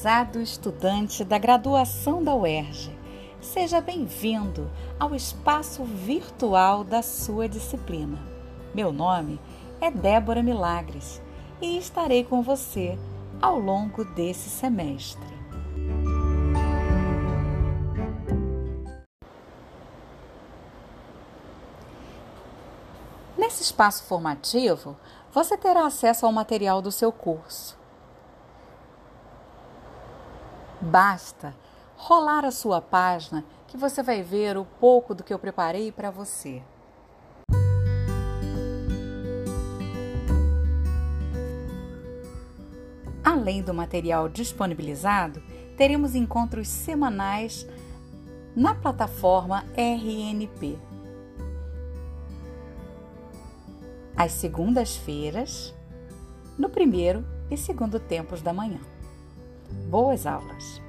Prezado estudante da graduação da UERJ, seja bem-vindo ao espaço virtual da sua disciplina. Meu nome é Débora Milagres e estarei com você ao longo desse semestre. Nesse espaço formativo, você terá acesso ao material do seu curso Basta rolar a sua página que você vai ver o pouco do que eu preparei para você. Além do material disponibilizado, teremos encontros semanais na plataforma RNP. Às segundas-feiras, no primeiro e segundo tempos da manhã. Boas aulas!